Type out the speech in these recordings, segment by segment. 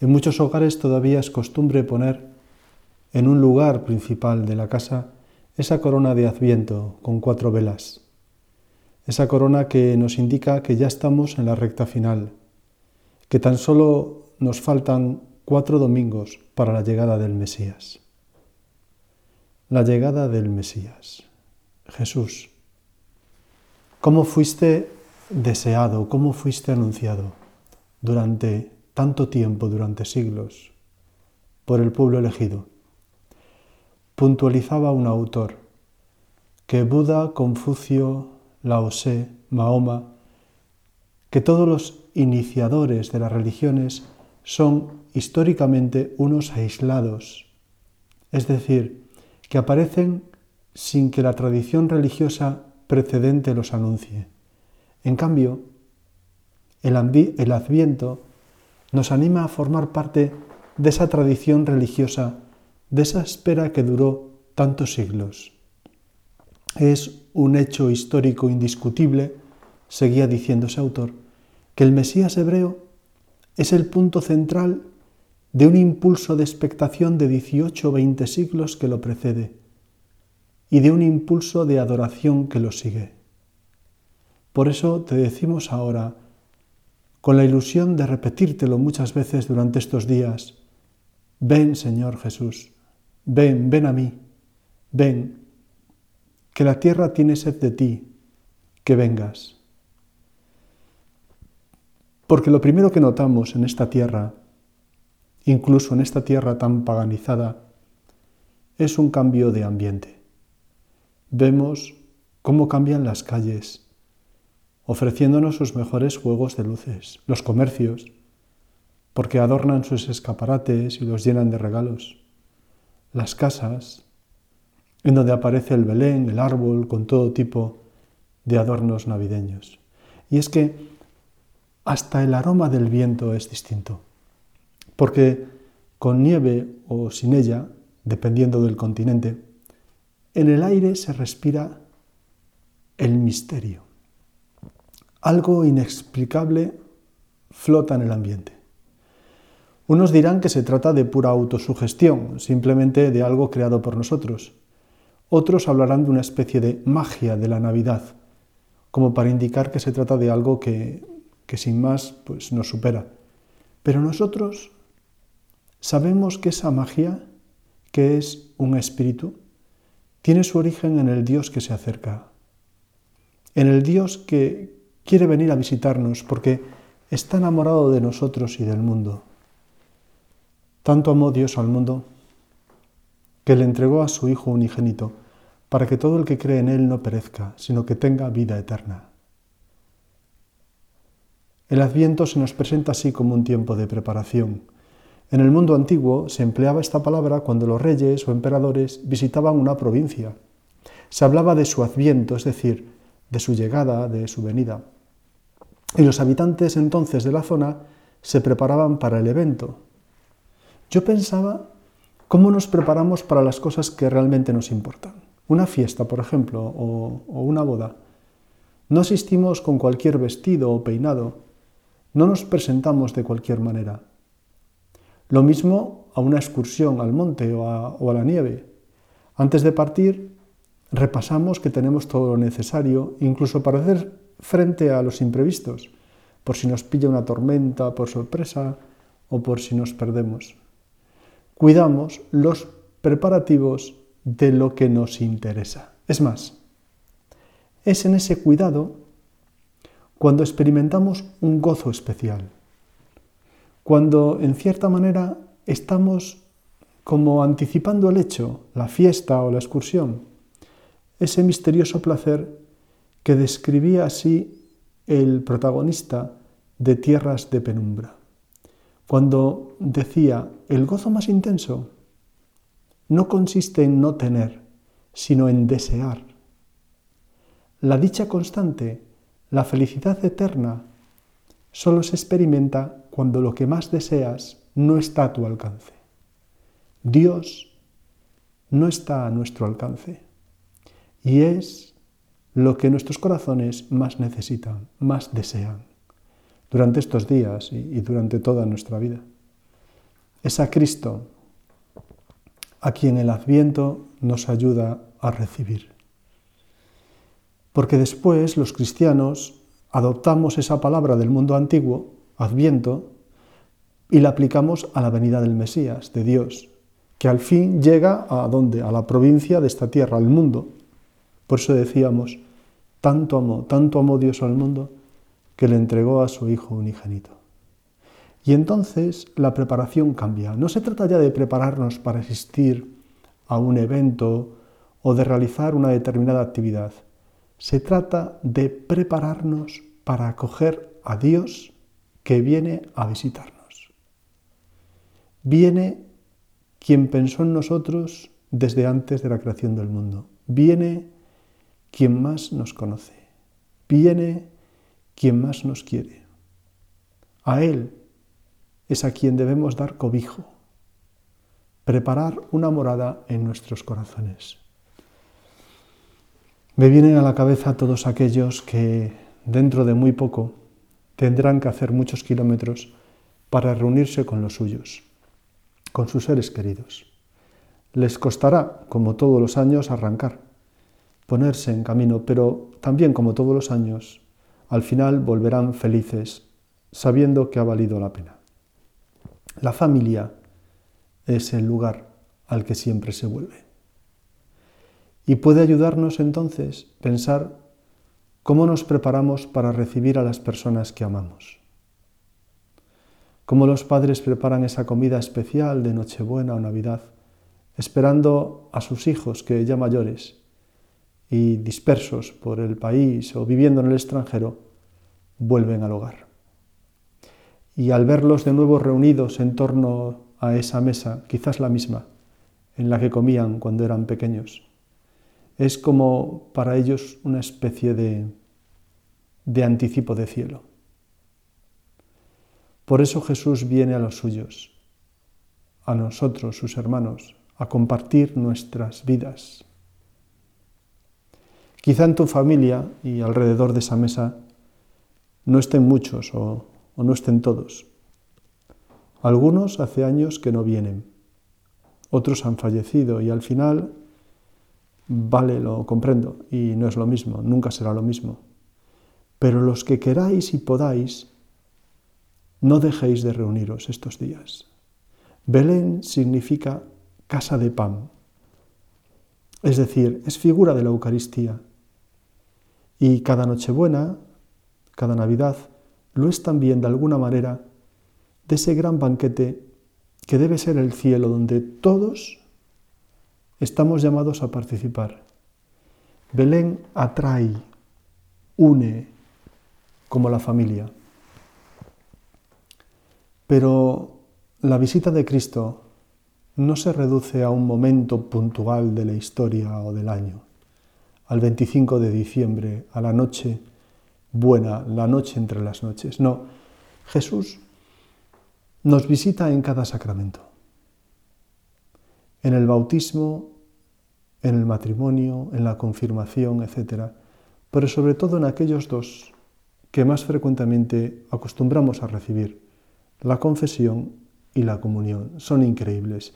En muchos hogares todavía es costumbre poner en un lugar principal de la casa esa corona de adviento con cuatro velas, esa corona que nos indica que ya estamos en la recta final, que tan solo nos faltan cuatro domingos para la llegada del Mesías. La llegada del Mesías. Jesús, ¿cómo fuiste deseado, cómo fuiste anunciado durante tanto tiempo, durante siglos, por el pueblo elegido. Puntualizaba un autor que Buda, Confucio, Lao Tse, Mahoma, que todos los iniciadores de las religiones son históricamente unos aislados, es decir, que aparecen sin que la tradición religiosa precedente los anuncie. En cambio, el, adviento nos anima a formar parte de esa tradición religiosa, de esa espera que duró tantos siglos. Es un hecho histórico indiscutible, seguía diciendo ese autor, que el Mesías hebreo es el punto central de un impulso de expectación de 18 o 20 siglos que lo precede y de un impulso de adoración que lo sigue. Por eso te decimos ahora, con la ilusión de repetírtelo muchas veces durante estos días, ven Señor Jesús, ven, ven a mí, ven, que la tierra tiene sed de ti, que vengas. Porque lo primero que notamos en esta tierra, incluso en esta tierra tan paganizada, es un cambio de ambiente. Vemos cómo cambian las calles, ofreciéndonos sus mejores juegos de luces, los comercios, porque adornan sus escaparates y los llenan de regalos, las casas, en donde aparece el Belén, el árbol, con todo tipo de adornos navideños. Y es que hasta el aroma del viento es distinto, porque con nieve o sin ella, dependiendo del continente, en el aire se respira el misterio algo inexplicable flota en el ambiente. Unos dirán que se trata de pura autosugestión, simplemente de algo creado por nosotros. Otros hablarán de una especie de magia de la Navidad, como para indicar que se trata de algo que, que sin más pues, nos supera. Pero nosotros sabemos que esa magia, que es un espíritu, tiene su origen en el Dios que se acerca, en el Dios que, quiere venir a visitarnos porque está enamorado de nosotros y del mundo. Tanto amó Dios al mundo que le entregó a su Hijo unigénito para que todo el que cree en Él no perezca, sino que tenga vida eterna. El adviento se nos presenta así como un tiempo de preparación. En el mundo antiguo se empleaba esta palabra cuando los reyes o emperadores visitaban una provincia. Se hablaba de su adviento, es decir, de su llegada, de su venida. Y los habitantes entonces de la zona se preparaban para el evento. Yo pensaba cómo nos preparamos para las cosas que realmente nos importan. Una fiesta, por ejemplo, o, una boda. No asistimos con cualquier vestido o peinado, no nos presentamos de cualquier manera. Lo mismo a una excursión al monte o a, o a la nieve. Antes de partir, repasamos que tenemos todo lo necesario, incluso para hacer frente a los imprevistos, por si nos pilla una tormenta por sorpresa o por si nos perdemos. Cuidamos los preparativos de lo que nos interesa. Es más, es en ese cuidado cuando experimentamos un gozo especial, cuando en cierta manera estamos como anticipando el hecho, la fiesta o la excursión, ese misterioso placer que describía así el protagonista de Tierras de Penumbra. cuando decía, el gozo más intenso no consiste en no tener, sino en desear. La dicha constante, la felicidad eterna, solo se experimenta cuando lo que más deseas no está a tu alcance. Dios no está a nuestro alcance y es lo que nuestros corazones más necesitan, más desean durante estos días y, durante toda nuestra vida. Es a Cristo a quien el adviento nos ayuda a recibir. Porque después los cristianos adoptamos esa palabra del mundo antiguo, adviento, y la aplicamos a la venida del Mesías, de Dios, que al fin llega a dónde? A la provincia de esta tierra, al mundo. Por eso decíamos, tanto amó, tanto amó Dios al mundo, que le entregó a su Hijo unigénito. Y entonces la preparación cambia. No se trata ya de prepararnos para asistir a un evento o de realizar una determinada actividad. Se trata de prepararnos para acoger a Dios que viene a visitarnos. Viene quien pensó en nosotros desde antes de la creación del mundo. Viene quien más nos conoce. Viene quien más nos quiere. A Él es a quien debemos dar cobijo, preparar una morada en nuestros corazones. Me vienen a la cabeza todos aquellos que dentro de muy poco tendrán que hacer muchos kilómetros para reunirse con los suyos, con sus seres queridos. Les costará, como todos los años, arrancar, ponerse en camino, pero también, como todos los años, al final volverán felices sabiendo que ha valido la pena. La familia es el lugar al que siempre se vuelve. Y puede ayudarnos entonces pensar cómo nos preparamos para recibir a las personas que amamos. Cómo los padres preparan esa comida especial de Nochebuena o Navidad, esperando a sus hijos que ya mayores y dispersos por el país o viviendo en el extranjero, vuelven al hogar. Y al verlos de nuevo reunidos en torno a esa mesa, quizás la misma, en la que comían cuando eran pequeños, es como para ellos una especie de, de anticipo de cielo. Por eso Jesús viene a los suyos, a nosotros, sus hermanos, a compartir nuestras vidas, Quizá en tu familia y alrededor de esa mesa no estén muchos o, no estén todos. Algunos hace años que no vienen, otros han fallecido y al final, vale, lo comprendo y no es lo mismo, nunca será lo mismo. Pero los que queráis y podáis, no dejéis de reuniros estos días. Belén significa casa de pan, es decir, es figura de la Eucaristía. Y cada Nochebuena, cada Navidad, lo es también de alguna manera de ese gran banquete que debe ser el cielo donde todos estamos llamados a participar. Belén atrae, une como la familia. Pero la visita de Cristo no se reduce a un momento puntual de la historia o del año al 25 de diciembre, a la noche buena, la noche entre las noches. No, Jesús nos visita en cada sacramento, en el bautismo, en el matrimonio, en la confirmación, etc. Pero sobre todo en aquellos dos que más frecuentemente acostumbramos a recibir, la confesión y la comunión. Son increíbles.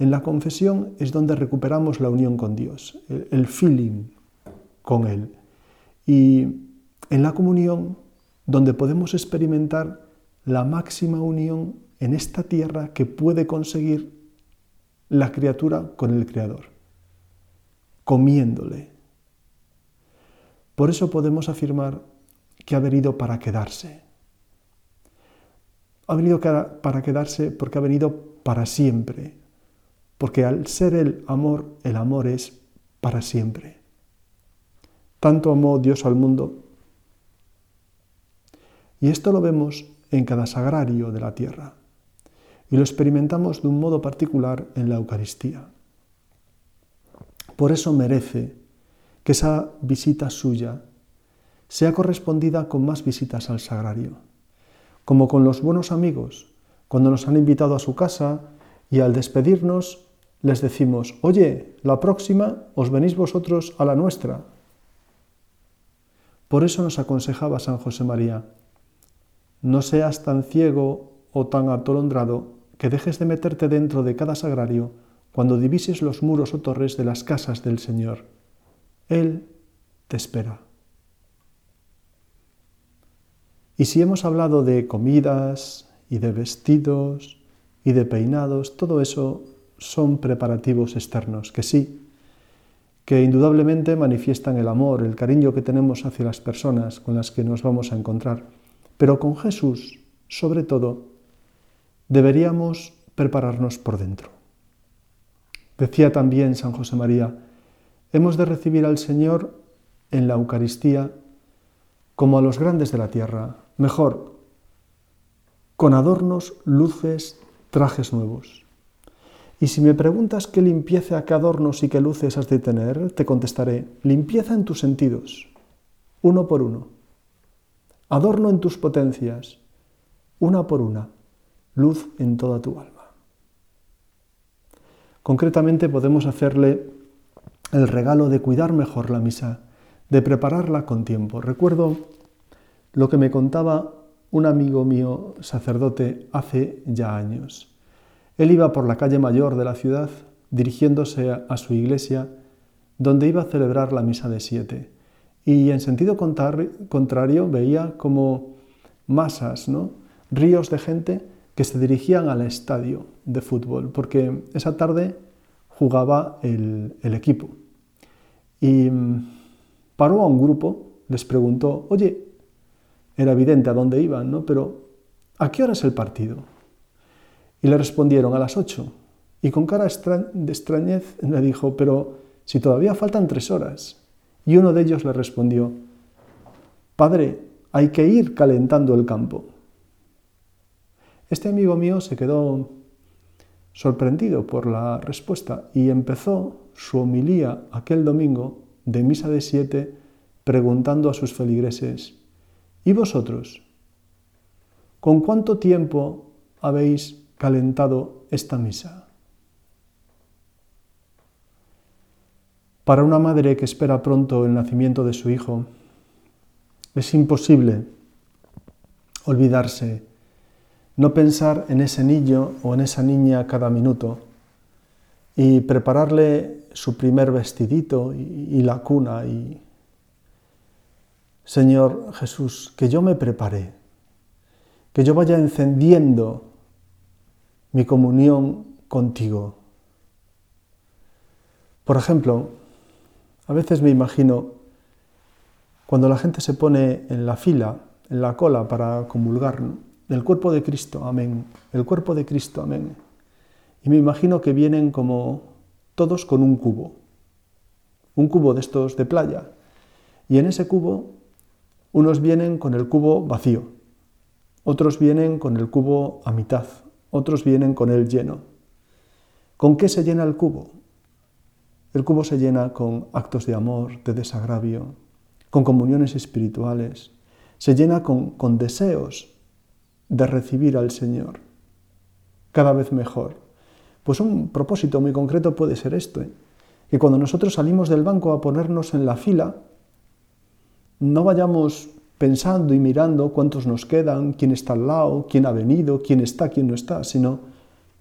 En la confesión es donde recuperamos la unión con Dios, el, feeling con Él. Y en la comunión, donde podemos experimentar la máxima unión en esta tierra que puede conseguir la criatura con el Creador, comiéndole. Por eso podemos afirmar que ha venido para quedarse. Ha venido para quedarse porque ha venido para siempre, porque al ser el amor, el amor es para siempre. Tanto amó Dios al mundo. Y esto lo vemos en cada sagrario de la tierra. y lo experimentamos de un modo particular en la Eucaristía. Por eso merece que esa visita suya sea correspondida con más visitas al sagrario, como con los buenos amigos, cuando nos han invitado a su casa y al despedirnos les decimos, oye, la próxima os venís vosotros a la nuestra. Por eso nos aconsejaba San José María, no seas tan ciego o tan atolondrado que dejes de meterte dentro de cada sagrario cuando divises los muros o torres de las casas del Señor. Él te espera. Y si hemos hablado de comidas y de vestidos y de peinados, todo eso son preparativos externos, que sí, que indudablemente manifiestan el amor, el cariño que tenemos hacia las personas con las que nos vamos a encontrar. Pero con Jesús, sobre todo, deberíamos prepararnos por dentro. Decía también San José María, hemos de recibir al Señor en la Eucaristía como a los grandes de la tierra, mejor, con adornos, luces, trajes nuevos. Y si me preguntas qué limpieza, qué adornos y qué luces has de tener, te contestaré, limpieza en tus sentidos, uno por uno. Adorno en tus potencias, una por una, luz en toda tu alma. Concretamente podemos hacerle el regalo de cuidar mejor la misa, de prepararla con tiempo. Recuerdo lo que me contaba un amigo mío, sacerdote, hace ya años. Él iba por la calle mayor de la ciudad dirigiéndose a su iglesia donde iba a celebrar la misa de siete. Y en sentido contrario veía como masas, ríos de gente que se dirigían al estadio de fútbol, porque esa tarde jugaba el, el equipo. Y mm, paró a un grupo, les preguntó, oye, era evidente a dónde iban, ¿no? Pero ¿a qué hora es el partido? Y le respondieron a las ocho. Y con cara de extrañez le dijo, pero si todavía faltan tres horas. Y uno de ellos le respondió, Padre, hay que ir calentando el campo. Este amigo mío se quedó sorprendido por la respuesta y empezó su homilía aquel domingo de misa de siete preguntando a sus feligreses, ¿y vosotros? ¿Con cuánto tiempo habéis calentado esta misa. Para una madre que espera pronto el nacimiento de su hijo, es imposible olvidarse, no pensar en ese niño o en esa niña cada minuto y prepararle su primer vestidito y, la cuna y Señor Jesús, que yo me prepare, que yo vaya encendiendo mi comunión contigo. Por ejemplo, a veces me imagino cuando la gente se pone en la fila, en la cola para comulgar, el cuerpo de Cristo, amén, el cuerpo de Cristo, amén. Y me imagino que vienen como todos con un cubo, un cubo de estos de playa. Y en ese cubo unos vienen con el cubo vacío, otros vienen con el cubo a mitad, otros vienen con él lleno. ¿Con qué se llena el cubo? El cubo se llena con actos de amor, de desagravio, con comuniones espirituales, se llena con, deseos de recibir al Señor cada vez mejor. Pues un propósito muy concreto puede ser esto, ¿eh? que cuando nosotros salimos del banco a ponernos en la fila, no vayamos pensando y mirando cuántos nos quedan, quién está al lado, quién ha venido, quién está, quién no está, sino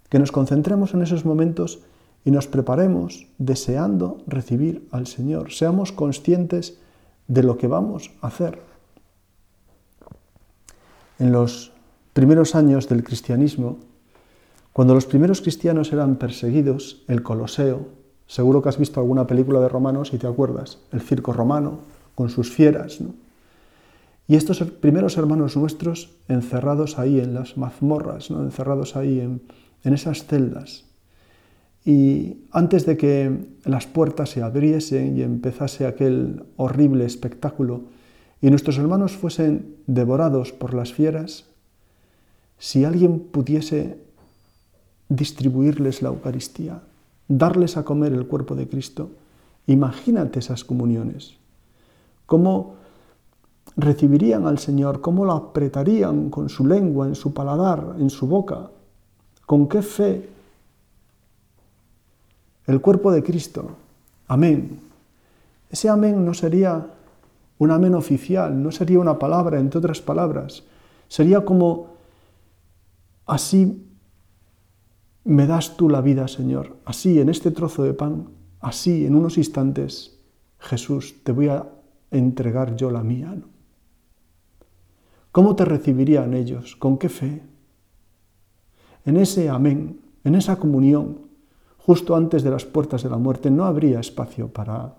que nos concentremos en esos momentos y nos preparemos deseando recibir al Señor. Seamos conscientes de lo que vamos a hacer. En los primeros años del cristianismo, cuando los primeros cristianos eran perseguidos, el Coloseo, seguro que has visto alguna película de romanos y te acuerdas, el circo romano con sus fieras, ¿no? Y estos primeros hermanos nuestros encerrados ahí en las mazmorras, ¿no? encerrados ahí en, en esas celdas. Y antes de que las puertas se abriesen y empezase aquel horrible espectáculo y nuestros hermanos fuesen devorados por las fieras, si alguien pudiese distribuirles la Eucaristía, darles a comer el cuerpo de Cristo. Imagínate esas comuniones. ¿Cómo recibirían al Señor? ¿Cómo lo apretarían con su lengua, en su paladar, en su boca? ¿Con qué fe? El cuerpo de Cristo. Amén. Ese amén no sería un amén oficial, no sería una palabra, entre otras palabras. Sería como, así me das tú la vida, Señor. Así, en este trozo de pan, así, en unos instantes, Jesús, te voy a entregar yo la mía. ¿Cómo te recibirían ellos? ¿Con qué fe? En ese amén, en esa comunión, justo antes de las puertas de la muerte, no habría espacio para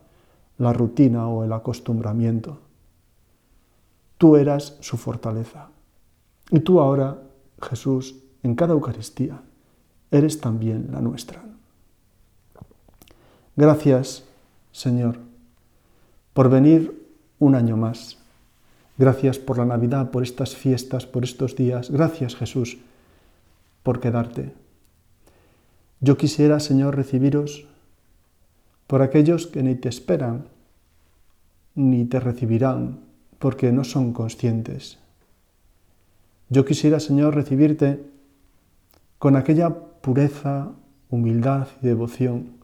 la rutina o el acostumbramiento. Tú eras su fortaleza. Y tú ahora, Jesús, en cada Eucaristía, eres también la nuestra. Gracias, Señor, por venir un año más. Gracias por la Navidad, por estas fiestas, por estos días. Gracias, Jesús, por quedarte. Yo quisiera, Señor, recibiros por aquellos que ni te esperan, ni te recibirán, porque no son conscientes. Yo quisiera, Señor, recibirte con aquella pureza, humildad y devoción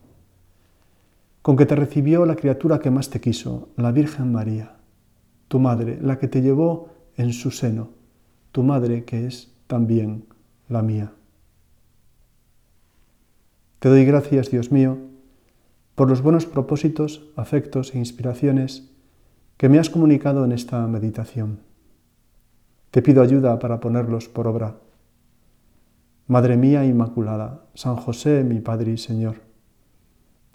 con que te recibió la criatura que más te quiso, la Virgen María, tu madre, la que te llevó en su seno, tu madre que es también la mía. Te doy gracias, Dios mío, por los buenos propósitos, afectos e inspiraciones que me has comunicado en esta meditación. Te pido ayuda para ponerlos por obra Madre mía Inmaculada, San José, mi Padre y Señor,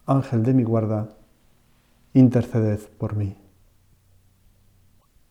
Ángel de mi guarda, interceded por mí.